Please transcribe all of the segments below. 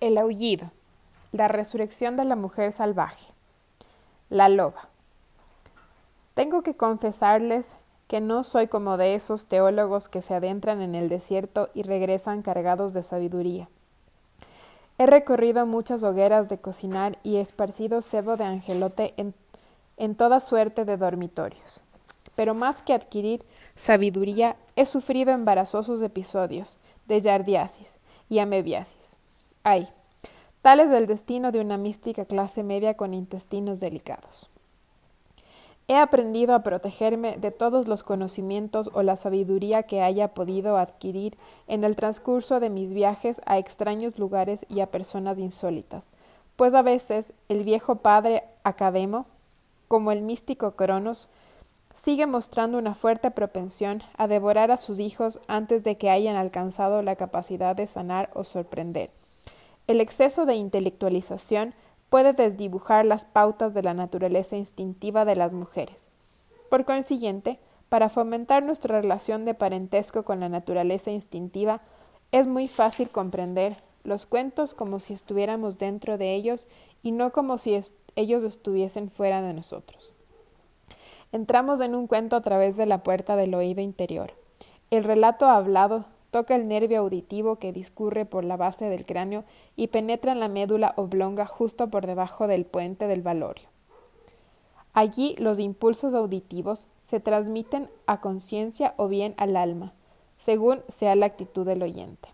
El aullido. La resurrección de la mujer salvaje. La loba. Tengo que confesarles que no soy como de esos teólogos que se adentran en el desierto y regresan cargados de sabiduría. He recorrido muchas hogueras de cocinar y esparcido cebo de angelote en, en toda suerte de dormitorios. Pero más que adquirir sabiduría, he sufrido embarazosos episodios de yardiasis y amebiasis. Ay, tal es el destino de una mística clase media con intestinos delicados. He aprendido a protegerme de todos los conocimientos o la sabiduría que haya podido adquirir en el transcurso de mis viajes a extraños lugares y a personas insólitas, pues a veces el viejo padre Academo, como el místico Cronos, sigue mostrando una fuerte propensión a devorar a sus hijos antes de que hayan alcanzado la capacidad de sanar o sorprender. El exceso de intelectualización puede desdibujar las pautas de la naturaleza instintiva de las mujeres. Por consiguiente, para fomentar nuestra relación de parentesco con la naturaleza instintiva, es muy fácil comprender los cuentos como si estuviéramos dentro de ellos y no como si ellos estuviesen fuera de nosotros. Entramos en un cuento a través de la puerta del oído interior. El relato hablado toca el nervio auditivo que discurre por la base del cráneo y penetra en la médula oblonga justo por debajo del puente del valorio. Allí los impulsos auditivos se transmiten a conciencia o bien al alma, según sea la actitud del oyente.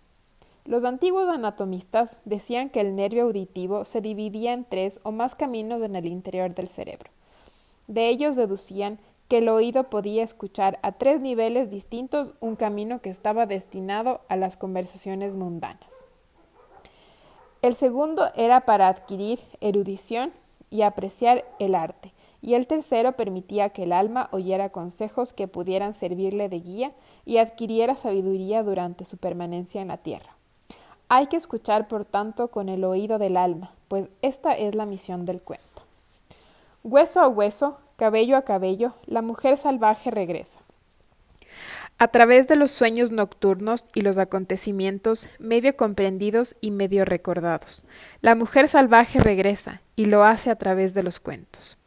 Los antiguos anatomistas decían que el nervio auditivo se dividía en tres o más caminos en el interior del cerebro. De ellos deducían que el oído podía escuchar a tres niveles distintos un camino que estaba destinado a las conversaciones mundanas. El segundo era para adquirir erudición y apreciar el arte, y el tercero permitía que el alma oyera consejos que pudieran servirle de guía y adquiriera sabiduría durante su permanencia en la tierra. Hay que escuchar, por tanto, con el oído del alma, pues esta es la misión del cuento. Hueso a hueso, cabello a cabello, la mujer salvaje regresa. A través de los sueños nocturnos y los acontecimientos medio comprendidos y medio recordados, la mujer salvaje regresa y lo hace a través de los cuentos.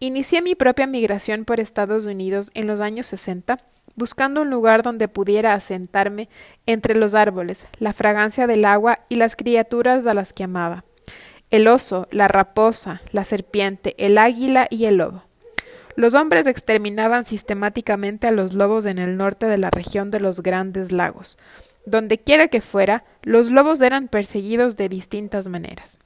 Inicié mi propia migración por Estados Unidos en los años 60, buscando un lugar donde pudiera asentarme entre los árboles, la fragancia del agua y las criaturas a las que amaba el oso, la raposa, la serpiente, el águila y el lobo. Los hombres exterminaban sistemáticamente a los lobos en el norte de la región de los grandes lagos. Donde quiera que fuera, los lobos eran perseguidos de distintas maneras.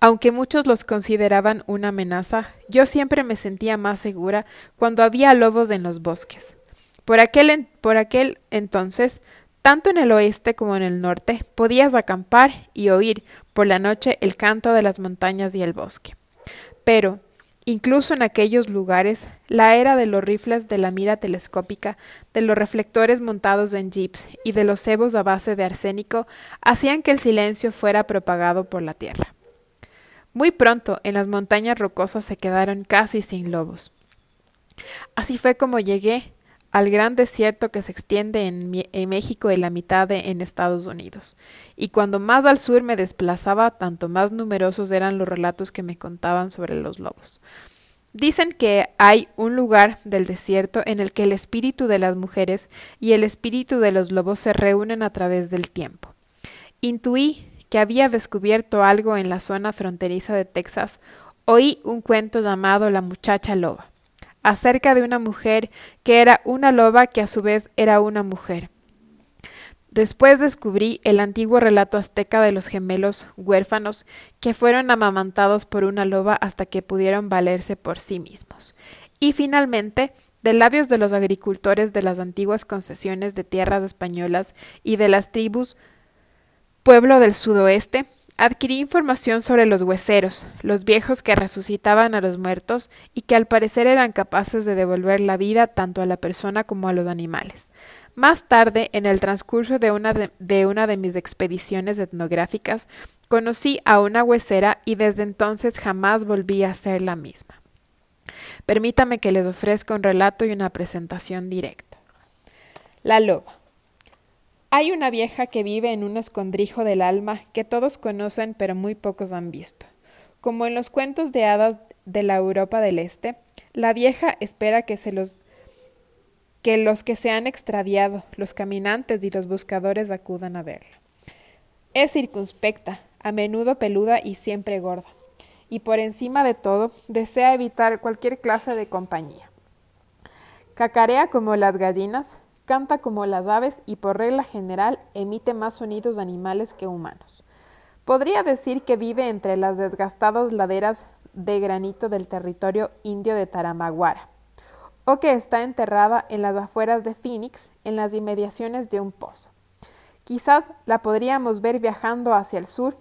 Aunque muchos los consideraban una amenaza, yo siempre me sentía más segura cuando había lobos en los bosques. Por aquel, por aquel entonces tanto en el oeste como en el norte podías acampar y oír por la noche el canto de las montañas y el bosque. Pero, incluso en aquellos lugares, la era de los rifles de la mira telescópica, de los reflectores montados en jeeps y de los cebos a base de arsénico hacían que el silencio fuera propagado por la tierra. Muy pronto en las montañas rocosas se quedaron casi sin lobos. Así fue como llegué al gran desierto que se extiende en, México y la mitad de, en Estados Unidos. Y cuando más al sur me desplazaba, tanto más numerosos eran los relatos que me contaban sobre los lobos. Dicen que hay un lugar del desierto en el que el espíritu de las mujeres y el espíritu de los lobos se reúnen a través del tiempo. Intuí que había descubierto algo en la zona fronteriza de Texas. Oí un cuento llamado La muchacha loba acerca de una mujer que era una loba que a su vez era una mujer. Después descubrí el antiguo relato azteca de los gemelos huérfanos que fueron amamantados por una loba hasta que pudieron valerse por sí mismos. Y finalmente, de labios de los agricultores de las antiguas concesiones de tierras españolas y de las tribus pueblo del sudoeste, Adquirí información sobre los hueseros, los viejos que resucitaban a los muertos y que al parecer eran capaces de devolver la vida tanto a la persona como a los animales. Más tarde, en el transcurso de una de, una de mis expediciones etnográficas, conocí a una huesera y desde entonces jamás volví a ser la misma. Permítame que les ofrezca un relato y una presentación directa. La loba. Hay una vieja que vive en un escondrijo del alma que todos conocen pero muy pocos han visto. Como en los cuentos de hadas de la Europa del Este, la vieja espera que se los que los que se han extraviado, los caminantes y los buscadores acudan a verla. Es circunspecta, a menudo peluda y siempre gorda, y por encima de todo desea evitar cualquier clase de compañía. Cacarea como las gallinas, canta como las aves y por regla general emite más sonidos animales que humanos. Podría decir que vive entre las desgastadas laderas de granito del territorio indio de Taramaguara, o que está enterrada en las afueras de Phoenix, en las inmediaciones de un pozo. Quizás la podríamos ver viajando hacia el sur,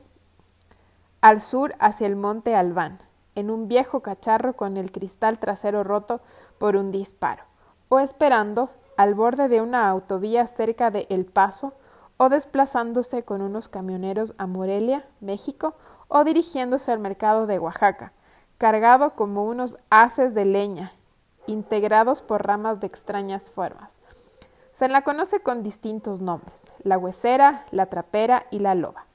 al sur hacia el monte Albán, en un viejo cacharro con el cristal trasero roto por un disparo, o esperando al borde de una autovía cerca de El Paso, o desplazándose con unos camioneros a Morelia, México, o dirigiéndose al mercado de Oaxaca, cargado como unos haces de leña, integrados por ramas de extrañas formas. Se la conoce con distintos nombres, la huesera, la trapera y la loba.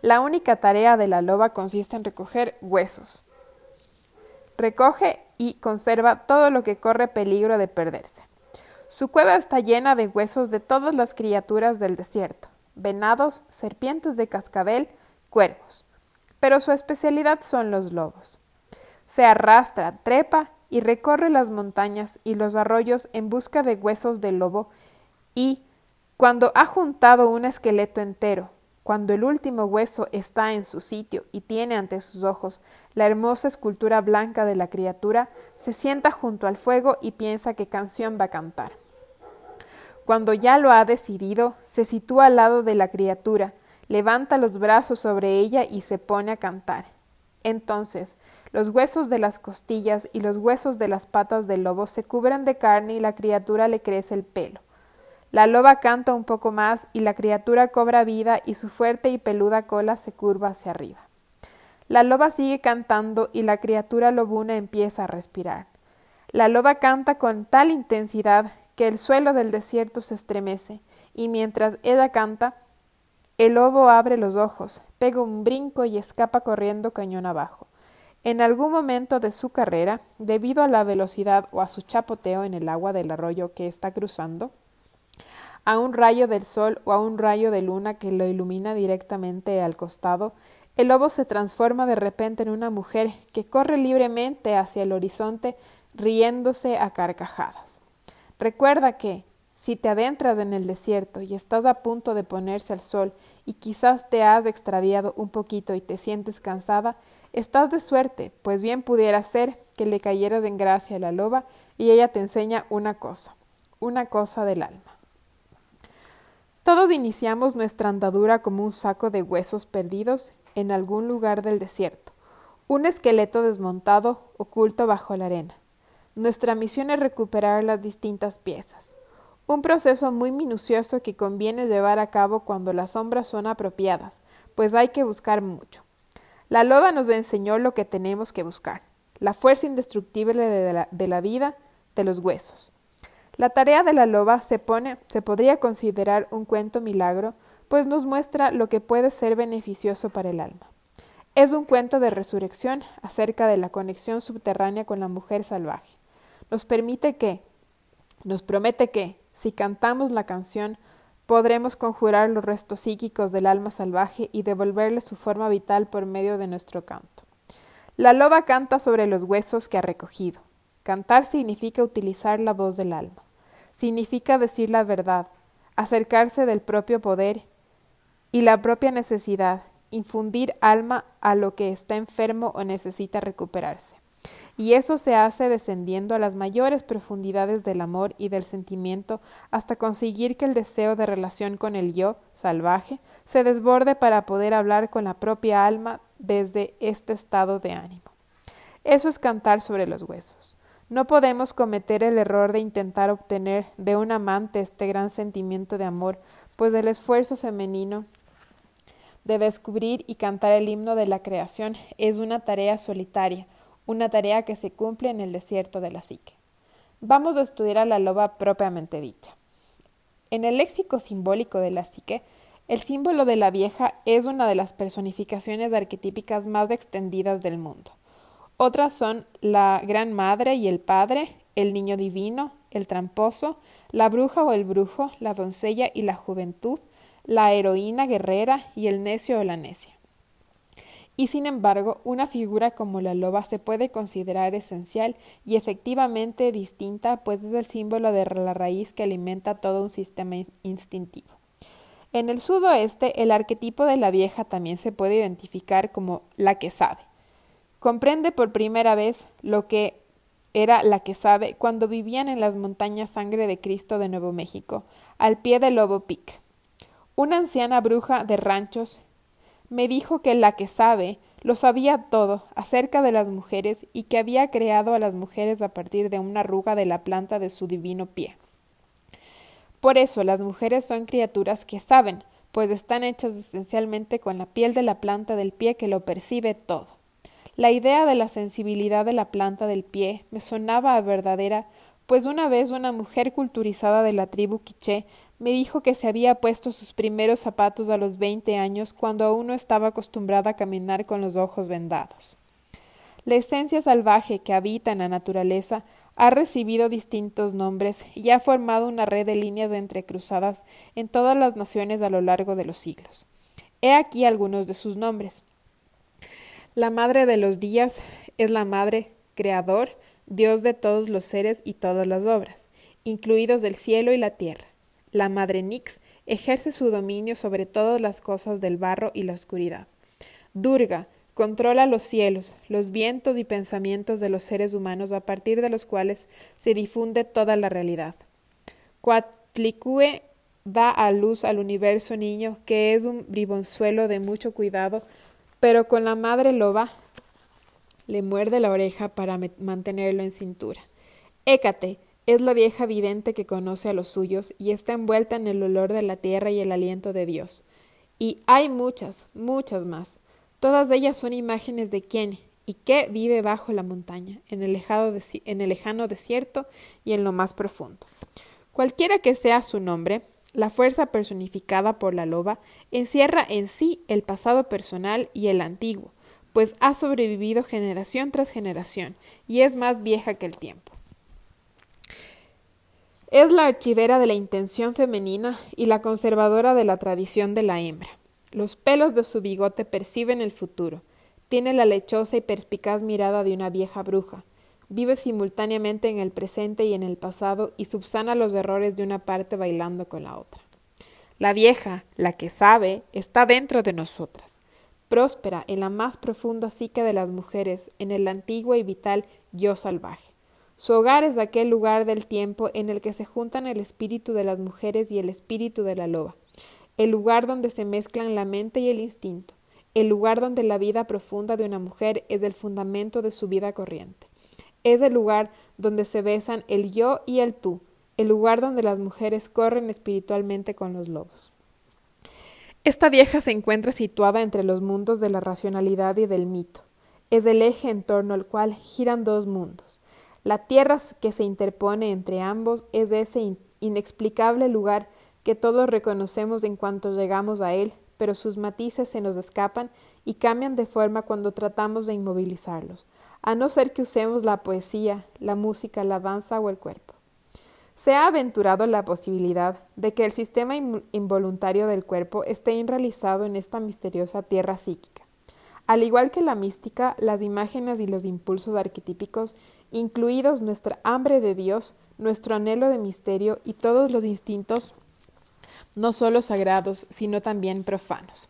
La única tarea de la loba consiste en recoger huesos. Recoge y conserva todo lo que corre peligro de perderse. Su cueva está llena de huesos de todas las criaturas del desierto, venados, serpientes de cascabel, cuervos. Pero su especialidad son los lobos. Se arrastra, trepa y recorre las montañas y los arroyos en busca de huesos de lobo y, cuando ha juntado un esqueleto entero, cuando el último hueso está en su sitio y tiene ante sus ojos la hermosa escultura blanca de la criatura, se sienta junto al fuego y piensa qué canción va a cantar. Cuando ya lo ha decidido, se sitúa al lado de la criatura, levanta los brazos sobre ella y se pone a cantar. Entonces, los huesos de las costillas y los huesos de las patas del lobo se cubren de carne y la criatura le crece el pelo. La loba canta un poco más y la criatura cobra vida y su fuerte y peluda cola se curva hacia arriba. La loba sigue cantando y la criatura lobuna empieza a respirar. La loba canta con tal intensidad que el suelo del desierto se estremece, y mientras ella canta, el lobo abre los ojos, pega un brinco y escapa corriendo cañón abajo. En algún momento de su carrera, debido a la velocidad o a su chapoteo en el agua del arroyo que está cruzando, a un rayo del sol o a un rayo de luna que lo ilumina directamente al costado, el lobo se transforma de repente en una mujer que corre libremente hacia el horizonte riéndose a carcajadas. Recuerda que, si te adentras en el desierto y estás a punto de ponerse al sol y quizás te has extraviado un poquito y te sientes cansada, estás de suerte, pues bien pudiera ser que le cayeras en gracia a la loba y ella te enseña una cosa, una cosa del alma. Todos iniciamos nuestra andadura como un saco de huesos perdidos en algún lugar del desierto, un esqueleto desmontado oculto bajo la arena. Nuestra misión es recuperar las distintas piezas. Un proceso muy minucioso que conviene llevar a cabo cuando las sombras son apropiadas, pues hay que buscar mucho. La loba nos enseñó lo que tenemos que buscar, la fuerza indestructible de la, de la vida, de los huesos. La tarea de la loba se pone, se podría considerar un cuento milagro, pues nos muestra lo que puede ser beneficioso para el alma. Es un cuento de resurrección acerca de la conexión subterránea con la mujer salvaje nos permite que, nos promete que, si cantamos la canción, podremos conjurar los restos psíquicos del alma salvaje y devolverle su forma vital por medio de nuestro canto. La loba canta sobre los huesos que ha recogido. Cantar significa utilizar la voz del alma. Significa decir la verdad, acercarse del propio poder y la propia necesidad, infundir alma a lo que está enfermo o necesita recuperarse y eso se hace descendiendo a las mayores profundidades del amor y del sentimiento hasta conseguir que el deseo de relación con el yo salvaje se desborde para poder hablar con la propia alma desde este estado de ánimo. Eso es cantar sobre los huesos. No podemos cometer el error de intentar obtener de un amante este gran sentimiento de amor, pues el esfuerzo femenino de descubrir y cantar el himno de la creación es una tarea solitaria, una tarea que se cumple en el desierto de la psique. Vamos a estudiar a la loba propiamente dicha. En el léxico simbólico de la psique, el símbolo de la vieja es una de las personificaciones arquetípicas más extendidas del mundo. Otras son la Gran Madre y el Padre, el Niño Divino, el Tramposo, la Bruja o el Brujo, la Doncella y la Juventud, la Heroína Guerrera y el Necio o la Necia. Y sin embargo, una figura como la loba se puede considerar esencial y efectivamente distinta, pues es el símbolo de la raíz que alimenta todo un sistema instintivo. En el sudoeste, el arquetipo de la vieja también se puede identificar como la que sabe. Comprende por primera vez lo que era la que sabe cuando vivían en las montañas Sangre de Cristo de Nuevo México, al pie del Lobo Peak. Una anciana bruja de ranchos me dijo que la que sabe lo sabía todo acerca de las mujeres y que había creado a las mujeres a partir de una arruga de la planta de su divino pie. Por eso las mujeres son criaturas que saben, pues están hechas esencialmente con la piel de la planta del pie que lo percibe todo. La idea de la sensibilidad de la planta del pie me sonaba a verdadera, pues una vez una mujer culturizada de la tribu quiché me dijo que se había puesto sus primeros zapatos a los veinte años cuando aún no estaba acostumbrada a caminar con los ojos vendados. La esencia salvaje que habita en la naturaleza ha recibido distintos nombres y ha formado una red de líneas entrecruzadas en todas las naciones a lo largo de los siglos. He aquí algunos de sus nombres. La madre de los días es la madre creador, Dios de todos los seres y todas las obras, incluidos del cielo y la tierra. La madre Nix ejerce su dominio sobre todas las cosas del barro y la oscuridad. Durga controla los cielos, los vientos y pensamientos de los seres humanos a partir de los cuales se difunde toda la realidad. Cuatlicue da a luz al universo niño, que es un bribonzuelo de mucho cuidado, pero con la madre loba le muerde la oreja para mantenerlo en cintura. Écate, es la vieja vidente que conoce a los suyos y está envuelta en el olor de la tierra y el aliento de Dios. Y hay muchas, muchas más. Todas ellas son imágenes de quién y qué vive bajo la montaña, en el, en el lejano desierto y en lo más profundo. Cualquiera que sea su nombre, la fuerza personificada por la loba encierra en sí el pasado personal y el antiguo, pues ha sobrevivido generación tras generación y es más vieja que el tiempo. Es la archivera de la intención femenina y la conservadora de la tradición de la hembra. Los pelos de su bigote perciben el futuro. Tiene la lechosa y perspicaz mirada de una vieja bruja. Vive simultáneamente en el presente y en el pasado y subsana los errores de una parte bailando con la otra. La vieja, la que sabe, está dentro de nosotras, próspera en la más profunda psique de las mujeres, en el antiguo y vital yo salvaje. Su hogar es aquel lugar del tiempo en el que se juntan el espíritu de las mujeres y el espíritu de la loba, el lugar donde se mezclan la mente y el instinto, el lugar donde la vida profunda de una mujer es el fundamento de su vida corriente. Es el lugar donde se besan el yo y el tú, el lugar donde las mujeres corren espiritualmente con los lobos. Esta vieja se encuentra situada entre los mundos de la racionalidad y del mito. Es el eje en torno al cual giran dos mundos, la tierra que se interpone entre ambos es ese inexplicable lugar que todos reconocemos en cuanto llegamos a él, pero sus matices se nos escapan y cambian de forma cuando tratamos de inmovilizarlos, a no ser que usemos la poesía, la música, la danza o el cuerpo. Se ha aventurado la posibilidad de que el sistema involuntario del cuerpo esté enrealizado en esta misteriosa tierra psíquica. Al igual que la mística, las imágenes y los impulsos arquetípicos, incluidos nuestra hambre de Dios, nuestro anhelo de misterio y todos los instintos, no solo sagrados, sino también profanos.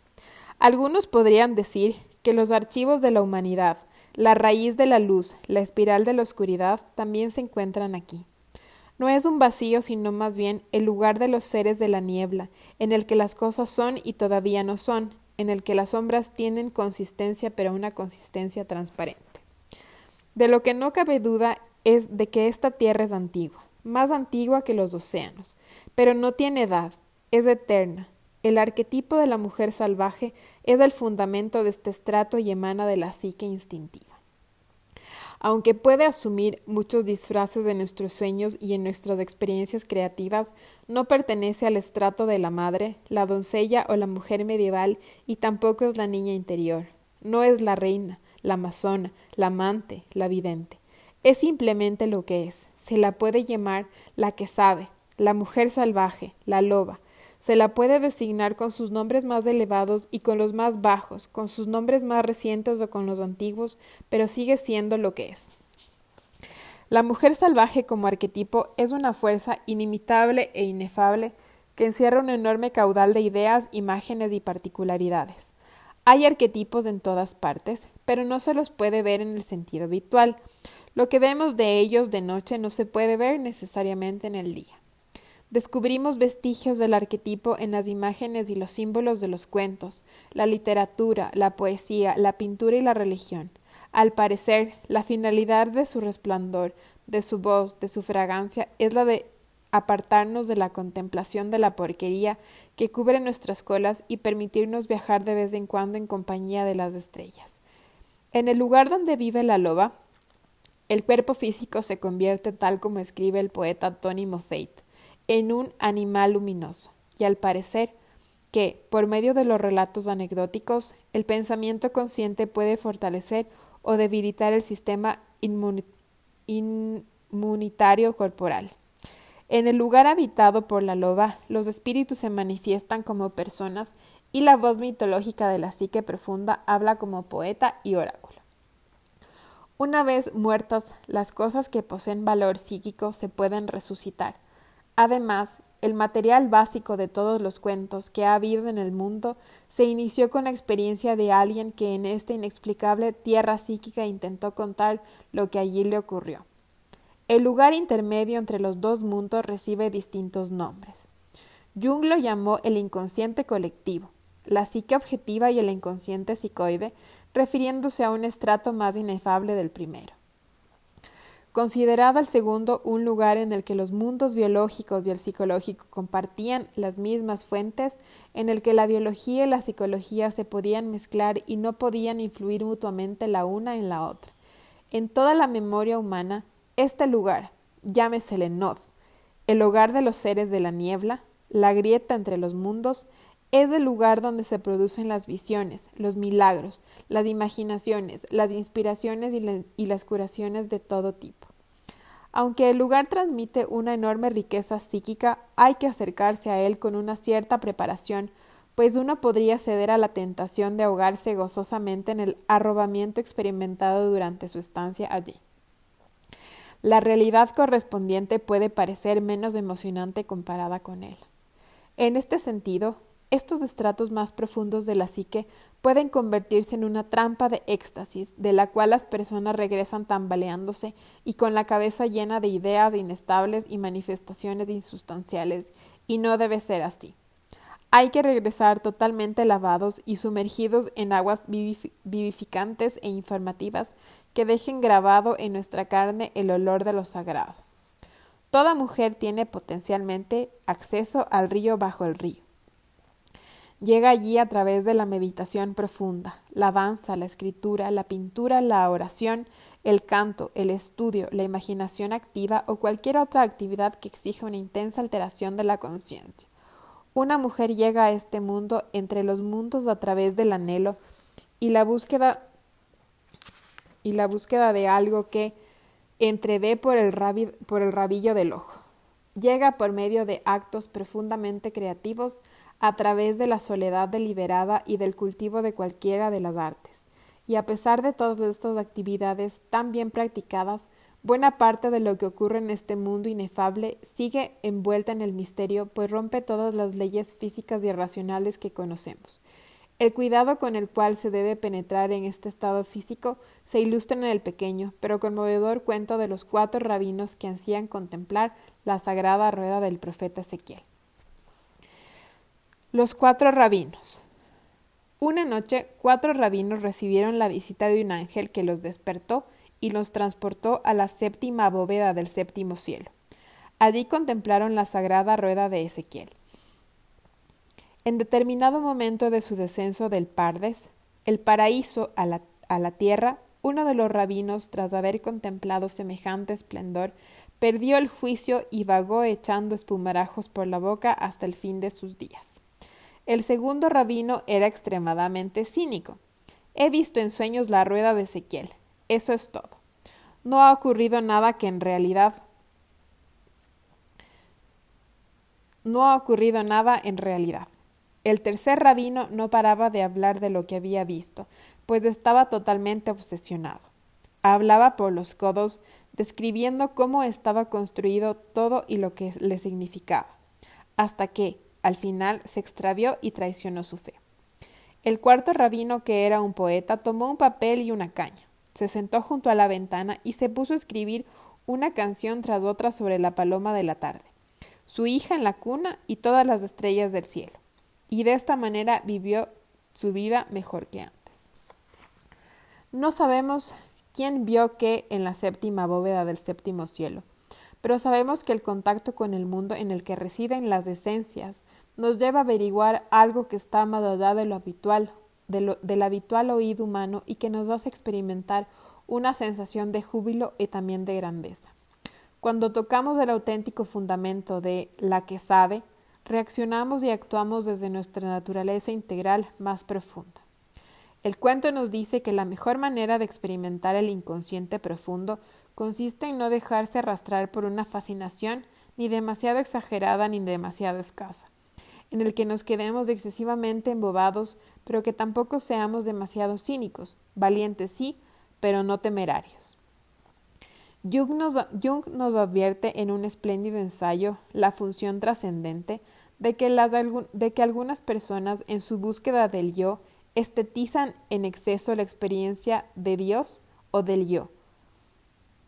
Algunos podrían decir que los archivos de la humanidad, la raíz de la luz, la espiral de la oscuridad, también se encuentran aquí. No es un vacío, sino más bien el lugar de los seres de la niebla, en el que las cosas son y todavía no son, en el que las sombras tienen consistencia pero una consistencia transparente. De lo que no cabe duda es de que esta tierra es antigua, más antigua que los océanos, pero no tiene edad, es eterna. El arquetipo de la mujer salvaje es el fundamento de este estrato y emana de la psique instintiva. Aunque puede asumir muchos disfraces de nuestros sueños y en nuestras experiencias creativas, no pertenece al estrato de la madre, la doncella o la mujer medieval y tampoco es la niña interior. No es la reina, la amazona, la amante, la vidente. Es simplemente lo que es. Se la puede llamar la que sabe, la mujer salvaje, la loba, se la puede designar con sus nombres más elevados y con los más bajos, con sus nombres más recientes o con los antiguos, pero sigue siendo lo que es. La mujer salvaje como arquetipo es una fuerza inimitable e inefable que encierra un enorme caudal de ideas, imágenes y particularidades. Hay arquetipos en todas partes, pero no se los puede ver en el sentido habitual. Lo que vemos de ellos de noche no se puede ver necesariamente en el día. Descubrimos vestigios del arquetipo en las imágenes y los símbolos de los cuentos, la literatura, la poesía, la pintura y la religión. Al parecer, la finalidad de su resplandor, de su voz, de su fragancia, es la de apartarnos de la contemplación de la porquería que cubre nuestras colas y permitirnos viajar de vez en cuando en compañía de las estrellas. En el lugar donde vive la loba, el cuerpo físico se convierte, tal como escribe el poeta Tony Moffat, en un animal luminoso, y al parecer que, por medio de los relatos anecdóticos, el pensamiento consciente puede fortalecer o debilitar el sistema inmunitario corporal. En el lugar habitado por la loba, los espíritus se manifiestan como personas y la voz mitológica de la psique profunda habla como poeta y oráculo. Una vez muertas, las cosas que poseen valor psíquico se pueden resucitar, Además, el material básico de todos los cuentos que ha habido en el mundo se inició con la experiencia de alguien que en esta inexplicable tierra psíquica intentó contar lo que allí le ocurrió. El lugar intermedio entre los dos mundos recibe distintos nombres. Jung lo llamó el inconsciente colectivo, la psique objetiva y el inconsciente psicoide, refiriéndose a un estrato más inefable del primero. Consideraba el segundo un lugar en el que los mundos biológicos y el psicológico compartían las mismas fuentes, en el que la biología y la psicología se podían mezclar y no podían influir mutuamente la una en la otra. En toda la memoria humana, este lugar, llámesele Nod, el hogar de los seres de la niebla, la grieta entre los mundos, es el lugar donde se producen las visiones, los milagros, las imaginaciones, las inspiraciones y, las curaciones de todo tipo. Aunque el lugar transmite una enorme riqueza psíquica, hay que acercarse a él con una cierta preparación, pues uno podría ceder a la tentación de ahogarse gozosamente en el arrobamiento experimentado durante su estancia allí. La realidad correspondiente puede parecer menos emocionante comparada con él. En este sentido, estos estratos más profundos de la psique pueden convertirse en una trampa de éxtasis, de la cual las personas regresan tambaleándose y con la cabeza llena de ideas inestables y manifestaciones insustanciales, y no debe ser así. Hay que regresar totalmente lavados y sumergidos en aguas vivificantes e informativas que dejen grabado en nuestra carne el olor de lo sagrado. Toda mujer tiene potencialmente acceso al río bajo el río. Llega allí a través de la meditación profunda, la danza, la escritura, la pintura, la oración, el canto, el estudio, la imaginación activa o cualquier otra actividad que exija una intensa alteración de la conciencia. Una mujer llega a este mundo entre los mundos a través del anhelo y la búsqueda y la búsqueda de algo que entrevé por el, por el rabillo del ojo. Llega por medio de actos profundamente creativos a través de la soledad deliberada y del cultivo de cualquiera de las artes. Y a pesar de todas estas actividades tan bien practicadas, buena parte de lo que ocurre en este mundo inefable sigue envuelta en el misterio, pues rompe todas las leyes físicas y racionales que conocemos. El cuidado con el cual se debe penetrar en este estado físico se ilustra en el pequeño, pero conmovedor cuento de los cuatro rabinos que ansían contemplar la sagrada rueda del profeta Ezequiel. Los cuatro rabinos. Una noche, cuatro rabinos recibieron la visita de un ángel que los despertó y los transportó a la séptima bóveda del séptimo cielo. Allí contemplaron la sagrada rueda de Ezequiel. En determinado momento de su descenso del Pardes, el paraíso a la, a la tierra, uno de los rabinos, tras haber contemplado semejante esplendor, perdió el juicio y vagó echando espumarajos por la boca hasta el fin de sus días. El segundo rabino era extremadamente cínico. He visto en sueños la rueda de Ezequiel. Eso es todo. No ha ocurrido nada que en realidad no ha ocurrido nada en realidad. El tercer rabino no paraba de hablar de lo que había visto, pues estaba totalmente obsesionado. Hablaba por los codos, describiendo cómo estaba construido todo y lo que le significaba, hasta que, al final, se extravió y traicionó su fe. El cuarto rabino, que era un poeta, tomó un papel y una caña, se sentó junto a la ventana y se puso a escribir una canción tras otra sobre la paloma de la tarde, su hija en la cuna y todas las estrellas del cielo. Y de esta manera vivió su vida mejor que antes. No sabemos quién vio qué en la séptima bóveda del séptimo cielo, pero sabemos que el contacto con el mundo en el que residen las esencias nos lleva a averiguar algo que está más allá de lo habitual, del habitual oído humano y que nos hace experimentar una sensación de júbilo y también de grandeza. Cuando tocamos el auténtico fundamento de la que sabe, reaccionamos y actuamos desde nuestra naturaleza integral más profunda. El cuento nos dice que la mejor manera de experimentar el inconsciente profundo consiste en no dejarse arrastrar por una fascinación ni demasiado exagerada ni demasiado escasa, en el que nos quedemos excesivamente embobados, pero que tampoco seamos demasiado cínicos, valientes sí, pero no temerarios. Jung nos, advierte en un espléndido ensayo la función trascendente de que algunas personas en su búsqueda del yo estetizan en exceso la experiencia de Dios o del yo,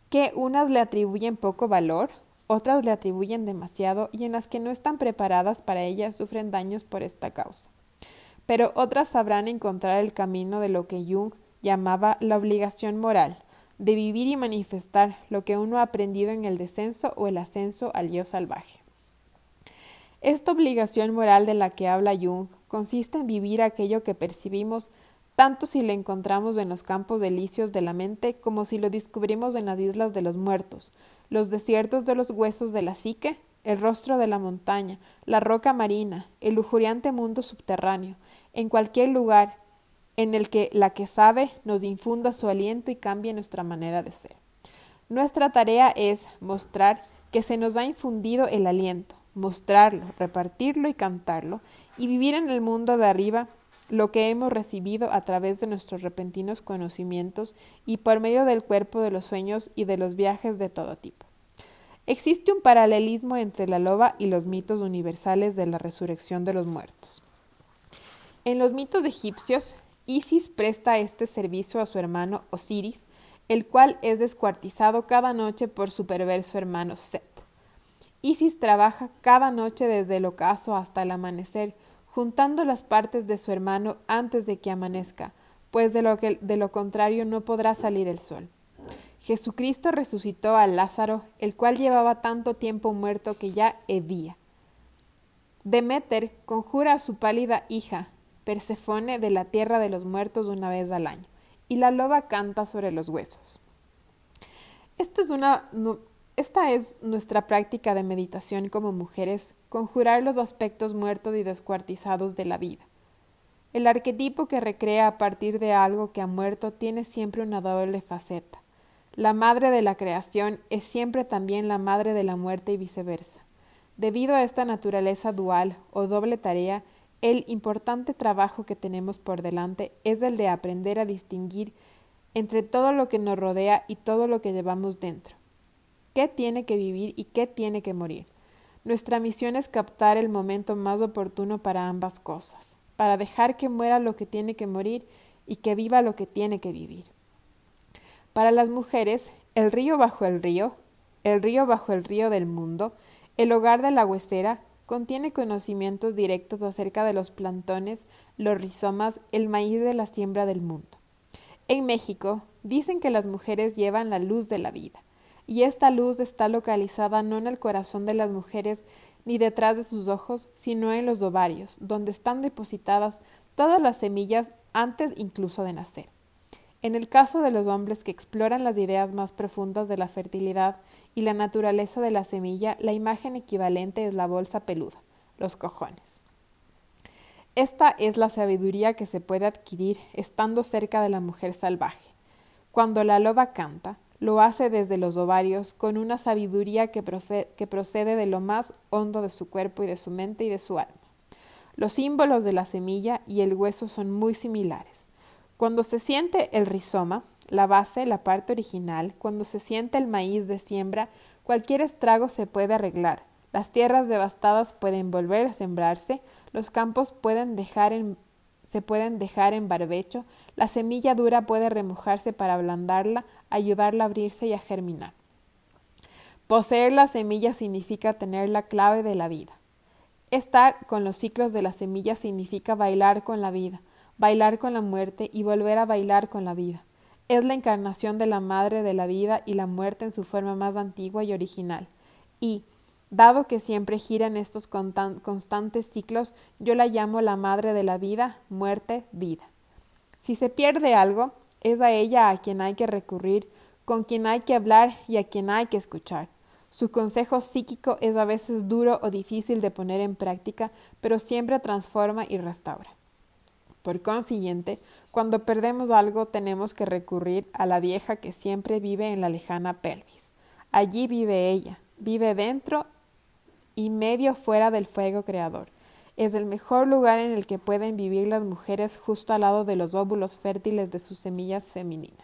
que unas le atribuyen poco valor, otras le atribuyen demasiado y en las que no están preparadas para ellas sufren daños por esta causa. Pero otras sabrán encontrar el camino de lo que Jung llamaba la obligación moral, de vivir y manifestar lo que uno ha aprendido en el descenso o el ascenso al yo salvaje. Esta obligación moral de la que habla Jung consiste en vivir aquello que percibimos tanto si lo encontramos en los campos delicios de la mente como si lo descubrimos en las islas de los muertos, los desiertos de los huesos de la psique, el rostro de la montaña, la roca marina, el lujuriante mundo subterráneo, en cualquier lugar en el que la que sabe nos infunda su aliento y cambie nuestra manera de ser. Nuestra tarea es mostrar que se nos ha infundido el aliento, mostrarlo, repartirlo y cantarlo, y vivir en el mundo de arriba lo que hemos recibido a través de nuestros repentinos conocimientos y por medio del cuerpo de los sueños y de los viajes de todo tipo. Existe un paralelismo entre la loba y los mitos universales de la resurrección de los muertos. En los mitos egipcios, Isis presta este servicio a su hermano Osiris, el cual es descuartizado cada noche por su perverso hermano Set. Isis trabaja cada noche desde el ocaso hasta el amanecer, juntando las partes de su hermano antes de que amanezca, pues de lo, que, de lo contrario no podrá salir el sol. Jesucristo resucitó a Lázaro, el cual llevaba tanto tiempo muerto que ya hedía. Demeter conjura a su pálida hija, Persefone, de la tierra de los muertos una vez al año, y la loba canta sobre los huesos. Esta es una esta es nuestra práctica de meditación como mujeres, conjurar los aspectos muertos y descuartizados de la vida. El arquetipo que recrea a partir de algo que ha muerto tiene siempre una doble faceta. La madre de la creación es siempre también la madre de la muerte y viceversa. Debido a esta naturaleza dual o doble tarea, el importante trabajo que tenemos por delante es el de aprender a distinguir entre todo lo que nos rodea y todo lo que llevamos dentro qué tiene que vivir y qué tiene que morir. Nuestra misión es captar el momento más oportuno para ambas cosas, para dejar que muera lo que tiene que morir y que viva lo que tiene que vivir. Para las mujeres, el río bajo el río, el río bajo el río del mundo, el hogar de la huesera, contiene conocimientos directos acerca de los plantones, los rizomas, el maíz de la siembra del mundo. En México, dicen que las mujeres llevan la luz de la vida y esta luz está localizada no en el corazón de las mujeres ni detrás de sus ojos, sino en los ovarios, donde están depositadas todas las semillas antes incluso de nacer. En el caso de los hombres que exploran las ideas más profundas de la fertilidad y la naturaleza de la semilla, la imagen equivalente es la bolsa peluda, los cojones. Esta es la sabiduría que se puede adquirir estando cerca de la mujer salvaje. Cuando la loba canta, lo hace desde los ovarios con una sabiduría que, que, procede de lo más hondo de su cuerpo y de su mente y de su alma. Los símbolos de la semilla y el hueso son muy similares. Cuando se siente el rizoma, la base, la parte original, cuando se siente el maíz de siembra, cualquier estrago se puede arreglar. Las tierras devastadas pueden volver a sembrarse, los campos pueden dejar en, se pueden dejar en barbecho, la semilla dura puede remojarse para ablandarla, ayudarla a abrirse y a germinar. Poseer la semilla significa tener la clave de la vida. Estar con los ciclos de la semilla significa bailar con la vida, bailar con la muerte y volver a bailar con la vida. Es la encarnación de la madre de la vida y la muerte en su forma más antigua y original. Y, dado que siempre gira en estos constantes ciclos, yo la llamo la madre de la vida, muerte, vida. Si se pierde algo, es a ella a quien hay que recurrir, con quien hay que hablar y a quien hay que escuchar. Su consejo psíquico es a veces duro o difícil de poner en práctica, pero siempre transforma y restaura. Por consiguiente, cuando perdemos algo tenemos que recurrir a la vieja que siempre vive en la lejana pelvis. Allí vive ella, vive dentro y medio fuera del fuego creador. Es el mejor lugar en el que pueden vivir las mujeres justo al lado de los óvulos fértiles de sus semillas femeninas.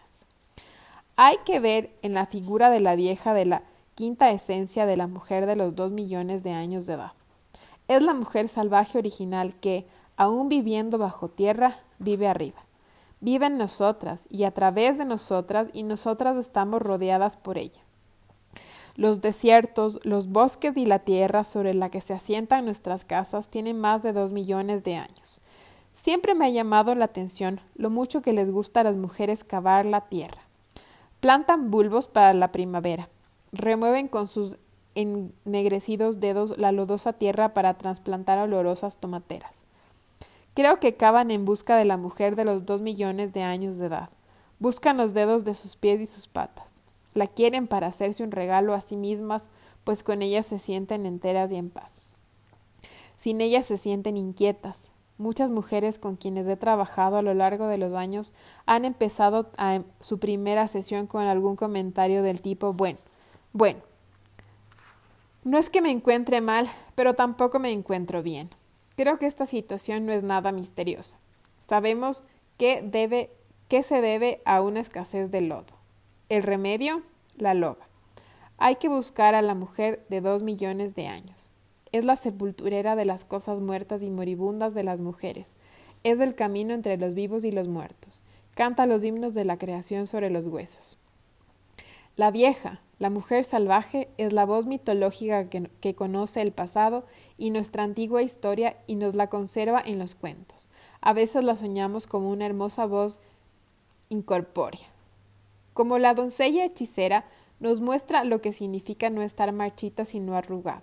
Hay que ver en la figura de la vieja de la quinta esencia de la mujer de los dos millones de años de edad. Es la mujer salvaje original que, aun viviendo bajo tierra, vive arriba. Vive en nosotras y a través de nosotras y nosotras estamos rodeadas por ella. Los desiertos, los bosques y la tierra sobre la que se asientan nuestras casas tienen más de dos millones de años. Siempre me ha llamado la atención lo mucho que les gusta a las mujeres cavar la tierra. Plantan bulbos para la primavera, Remueven con sus ennegrecidos dedos la lodosa tierra para trasplantar olorosas tomateras. Creo que cavan en busca de la mujer de los dos millones de años de edad. Buscan los dedos de sus pies y sus patas. La quieren para hacerse un regalo a sí mismas, pues con ella se sienten enteras y en paz. Sin ella se sienten inquietas. Muchas mujeres con quienes he trabajado a lo largo de los años han empezado a su primera sesión con algún comentario del tipo bueno, bueno, no es que me encuentre mal, pero tampoco me encuentro bien. Creo que esta situación no es nada misteriosa. Sabemos que, debe, que se debe a una escasez de lodo. El remedio, la loba. Hay que buscar a la mujer de dos millones de años. Es la sepulturera de las cosas muertas y moribundas de las mujeres. Es el camino entre los vivos y los muertos. Canta los himnos de la creación sobre los huesos. La vieja, la mujer salvaje es la voz mitológica que, conoce el pasado y nuestra antigua historia y nos la conserva en los cuentos. A veces la soñamos como una hermosa voz incorpórea. Como la doncella hechicera nos muestra lo que significa no estar marchita sino arrugada.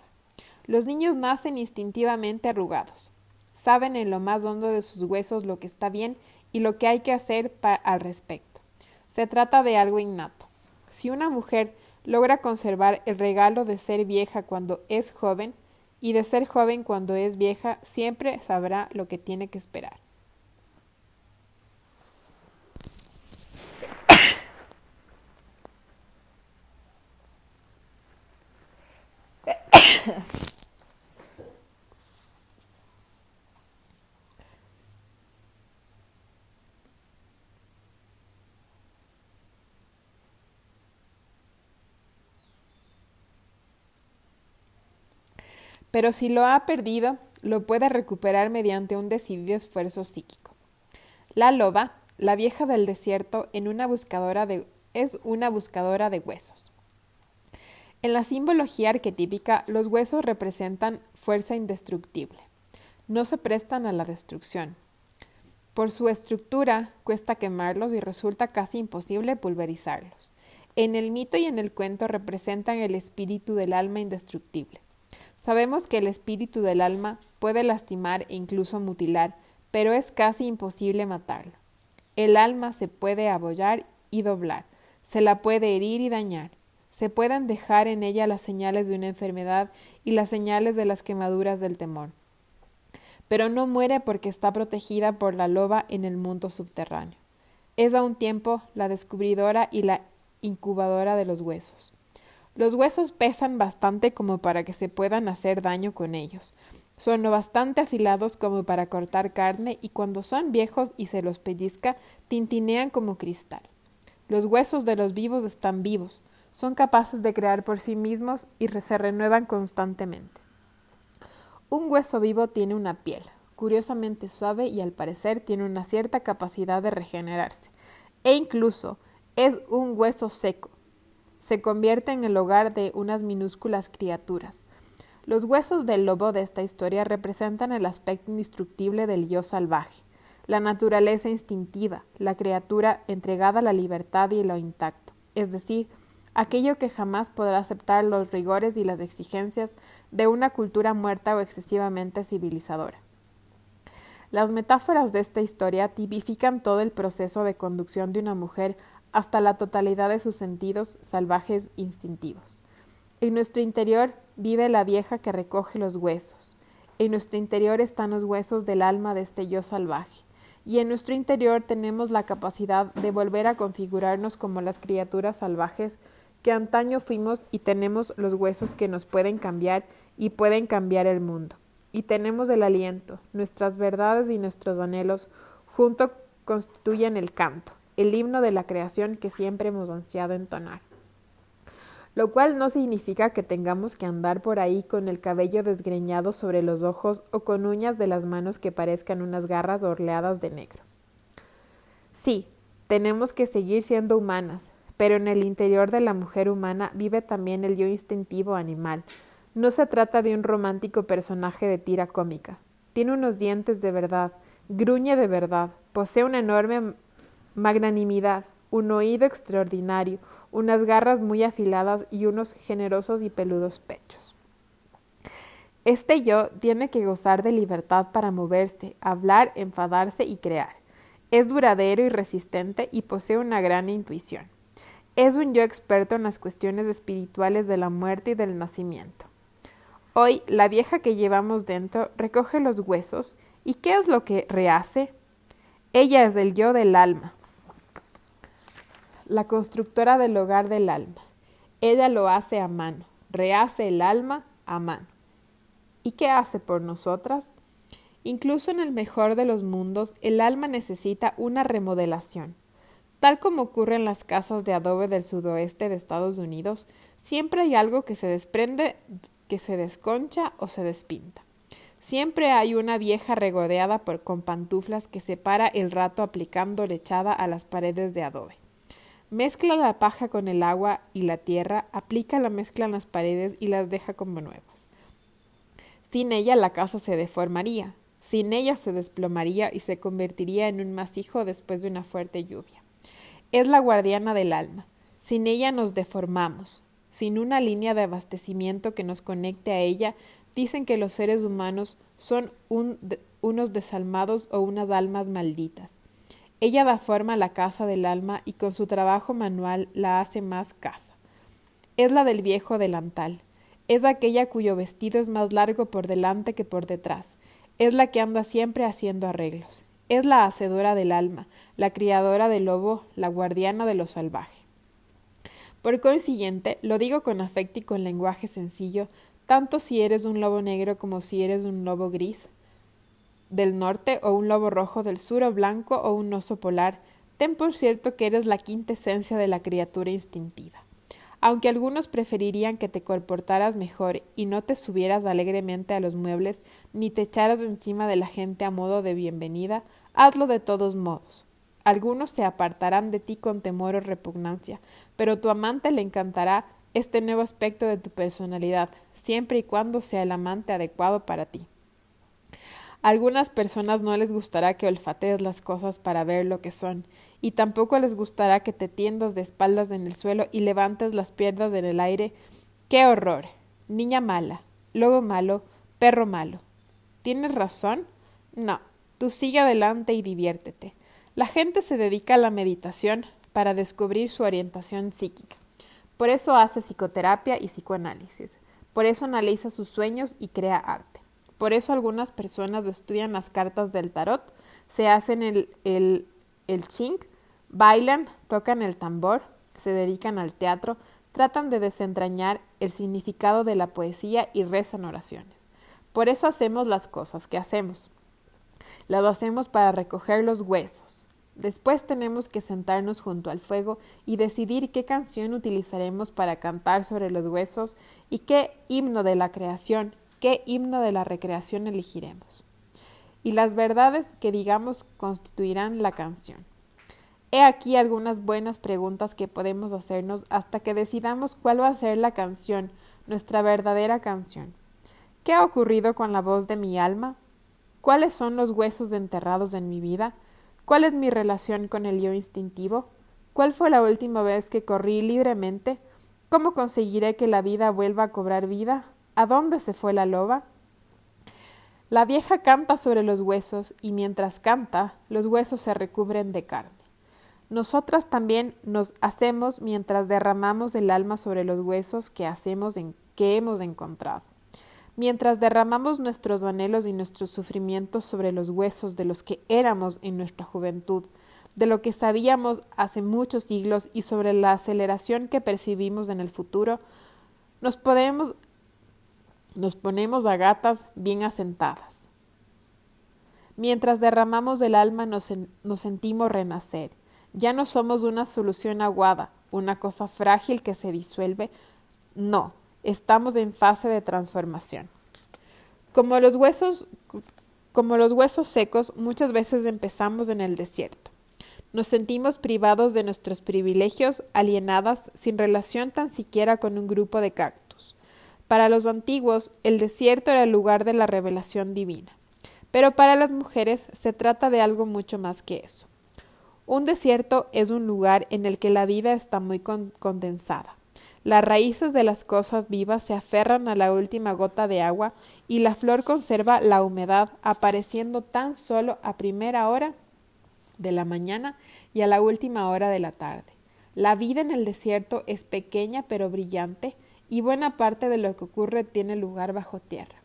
Los niños nacen instintivamente arrugados. Saben en lo más hondo de sus huesos lo que está bien y lo que hay que hacer al respecto. Se trata de algo innato. Si una mujer logra conservar el regalo de ser vieja cuando es joven y de ser joven cuando es vieja, siempre sabrá lo que tiene que esperar. Pero si lo ha perdido, lo puede recuperar mediante un decidido esfuerzo psíquico. La loba, la vieja del desierto, es una buscadora de huesos. En la simbología arquetípica, los huesos representan fuerza indestructible. No se prestan a la destrucción. Por su estructura, cuesta quemarlos y resulta casi imposible pulverizarlos. En el mito y en el cuento representan el espíritu del alma indestructible. Sabemos que el espíritu del alma puede lastimar e incluso mutilar, pero es casi imposible matarlo. El alma se puede abollar y doblar, se la puede herir y dañar. Se pueden dejar en ella las señales de una enfermedad y las señales de las quemaduras del temor. Pero no muere porque está protegida por la loba en el mundo subterráneo. Es a un tiempo la descubridora y la incubadora de los huesos. Los huesos pesan bastante como para que se puedan hacer daño con ellos. Son lo bastante afilados como para cortar carne y cuando son viejos y se los pellizca, tintinean como cristal. Los huesos de los vivos están vivos, son capaces de crear por sí mismos y se renuevan constantemente. Un hueso vivo tiene una piel, curiosamente suave y al parecer tiene una cierta capacidad de regenerarse, e incluso es un hueso seco. Se convierte en el hogar de unas minúsculas criaturas. Los huesos del lobo de esta historia representan el aspecto indestructible del yo salvaje, la naturaleza instintiva, la criatura entregada a la libertad y lo intacto, es decir, aquello que jamás podrá aceptar los rigores y las exigencias de una cultura muerta o excesivamente civilizadora. Las metáforas de esta historia tipifican todo el proceso de conducción de una mujer hasta la totalidad de sus sentidos salvajes instintivos. En nuestro interior vive la vieja que recoge los huesos. En nuestro interior están los huesos del alma de este yo salvaje. Y en nuestro interior tenemos la capacidad de volver a configurarnos como las criaturas salvajes que antaño fuimos y tenemos los huesos que nos pueden cambiar y pueden cambiar el mundo. Y tenemos el aliento, nuestras verdades y nuestros anhelos junto constituyen el canto, el himno de la creación que siempre hemos ansiado entonar. Lo cual no significa que tengamos que andar por ahí con el cabello desgreñado sobre los ojos o con uñas de las manos que parezcan unas garras orleadas de negro. Sí, tenemos que seguir siendo humanas, pero en el interior de la mujer humana vive también el yo instintivo animal. No se trata de un romántico personaje de tira cómica. Tiene unos dientes de verdad, gruñe de verdad, posee una enorme magnanimidad, un oído extraordinario, unas garras muy afiladas y unos generosos y peludos pechos. Este yo tiene que gozar de libertad para moverse, hablar, enfadarse y crear. Es duradero y resistente y posee una gran intuición. Es un yo experto en las cuestiones espirituales de la muerte y del nacimiento. Hoy, la vieja que llevamos dentro recoge los huesos y ¿qué es lo que rehace? Ella es el yo del alma, la constructora del hogar del alma. Ella lo hace a mano, rehace el alma a mano. ¿Y qué hace por nosotras? Incluso en el mejor de los mundos, el alma necesita una remodelación. Tal como ocurre en las casas de adobe del sudoeste de Estados Unidos, siempre hay algo que se desprende, que se desconcha o se despinta. Siempre hay una vieja regodeada por, con pantuflas que se para el rato aplicando lechada a las paredes de adobe. Mezcla la paja con el agua y la tierra, aplica la mezcla en las paredes y las deja como nuevas. Sin ella la casa se deformaría, sin ella se desplomaría y se convertiría en un masijo después de una fuerte lluvia. Es la guardiana del alma. Sin ella nos deformamos. Sin una línea de abastecimiento que nos conecte a ella, dicen que los seres humanos son unos desalmados o unas almas malditas. Ella da forma a la casa del alma y con su trabajo manual la hace más casa. Es la del viejo delantal. Es aquella cuyo vestido es más largo por delante que por detrás. Es la que anda siempre haciendo arreglos. Es la hacedora del alma, la criadora del lobo, la guardiana de lo salvaje. Por consiguiente, lo digo con afecto y con lenguaje sencillo, tanto si eres un lobo negro como si eres un lobo gris del norte o un lobo rojo del sur o blanco o un oso polar, ten por cierto que eres la quinta esencia de la criatura instintiva. Aunque algunos preferirían que te comportaras mejor y no te subieras alegremente a los muebles ni te echaras encima de la gente a modo de bienvenida, hazlo de todos modos. Algunos se apartarán de ti con temor o repugnancia, pero tu amante le encantará este nuevo aspecto de tu personalidad, siempre y cuando sea el amante adecuado para ti. Algunas personas no les gustará que olfatees las cosas para ver lo que son, y tampoco les gustará que te tiendas de espaldas en el suelo y levantes las piernas en el aire. ¡Qué horror! Niña mala, lobo malo, perro malo. ¿Tienes razón? No, tú sigue adelante y diviértete. La gente se dedica a la meditación para descubrir su orientación psíquica. Por eso hace psicoterapia y psicoanálisis. Por eso analiza sus sueños y crea arte. Por eso algunas personas estudian las cartas del tarot, se hacen el, el, el ching, bailan, tocan el tambor, se dedican al teatro, tratan de desentrañar el significado de la poesía y rezan oraciones. Por eso hacemos las cosas que hacemos. Las hacemos para recoger los huesos. Después tenemos que sentarnos junto al fuego y decidir qué canción utilizaremos para cantar sobre los huesos y qué himno de la creación, qué himno de la recreación elegiremos. Y las verdades que digamos constituirán la canción. He aquí algunas buenas preguntas que podemos hacernos hasta que decidamos cuál va a ser la canción, nuestra verdadera canción. ¿Qué ha ocurrido con la voz de mi alma? ¿Cuáles son los huesos enterrados en mi vida? ¿Cuál es mi relación con el yo instintivo? ¿Cuál fue la última vez que corrí libremente? ¿Cómo conseguiré que la vida vuelva a cobrar vida? ¿A dónde se fue la loba? La vieja canta sobre los huesos y mientras canta, los huesos se recubren de carne. Nosotras también nos hacemos mientras derramamos el alma sobre los huesos que hacemos en, que hemos encontrado. Mientras derramamos nuestros anhelos y nuestros sufrimientos sobre los huesos de los que éramos en nuestra juventud, de lo que sabíamos hace muchos siglos y sobre la aceleración que percibimos en el futuro, nos podemos nos ponemos a gatas bien asentadas. Mientras derramamos el alma nos, sentimos renacer ya no somos una solución aguada, una cosa frágil que se disuelve. No, estamos en fase de transformación. Como los huesos, como los huesos secos, muchas veces empezamos en el desierto. Nos sentimos privados de nuestros privilegios, alienadas, sin relación tan siquiera con un grupo de cactus. Para los antiguos, el desierto era el lugar de la revelación divina. Pero para las mujeres se trata de algo mucho más que eso. Un desierto es un lugar en el que la vida está muy condensada. Las raíces de las cosas vivas se aferran a la última gota de agua y la flor conserva la humedad apareciendo tan solo a primera hora de la mañana y a la última hora de la tarde. La vida en el desierto es pequeña pero brillante y buena parte de lo que ocurre tiene lugar bajo tierra,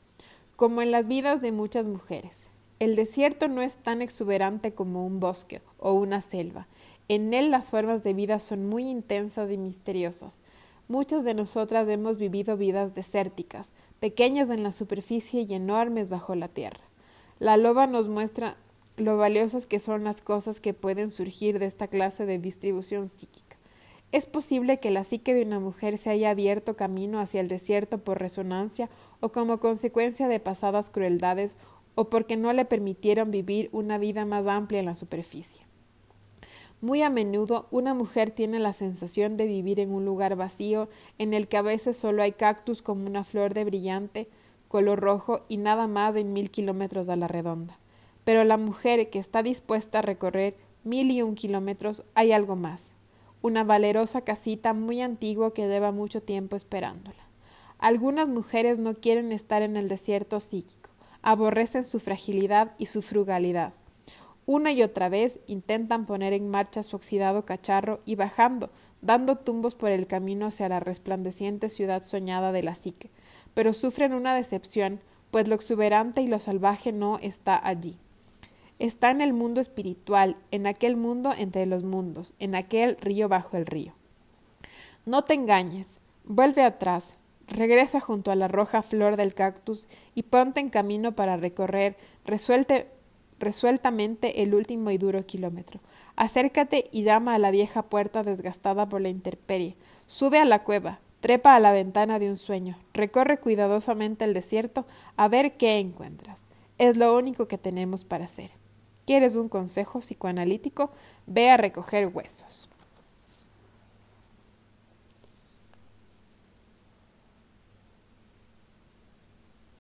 como en las vidas de muchas mujeres. El desierto no es tan exuberante como un bosque o una selva. En él las formas de vida son muy intensas y misteriosas. Muchas de nosotras hemos vivido vidas desérticas, pequeñas en la superficie y enormes bajo la tierra. La loba nos muestra lo valiosas que son las cosas que pueden surgir de esta clase de distribución psíquica. Es posible que la psique de una mujer se haya abierto camino hacia el desierto por resonancia o como consecuencia de pasadas crueldades o porque no le permitieron vivir una vida más amplia en la superficie. Muy a menudo una mujer tiene la sensación de vivir en un lugar vacío en el que a veces solo hay cactus como una flor de brillante color rojo y nada más en mil kilómetros a la redonda. Pero la mujer que está dispuesta a recorrer mil y un kilómetros hay algo más, una valerosa casita muy antigua que lleva mucho tiempo esperándola. Algunas mujeres no quieren estar en el desierto psíquico aborrecen su fragilidad y su frugalidad. Una y otra vez intentan poner en marcha su oxidado cacharro y bajando, dando tumbos por el camino hacia la resplandeciente ciudad soñada de la psique, pero sufren una decepción, pues lo exuberante y lo salvaje no está allí. Está en el mundo espiritual, en aquel mundo entre los mundos, en aquel río bajo el río. No te engañes, vuelve atrás, Regresa junto a la roja flor del cactus y ponte en camino para recorrer resuelte, resueltamente el último y duro kilómetro. Acércate y llama a la vieja puerta desgastada por la intemperie. Sube a la cueva, trepa a la ventana de un sueño, recorre cuidadosamente el desierto a ver qué encuentras. Es lo único que tenemos para hacer. ¿Quieres un consejo psicoanalítico? Ve a recoger huesos.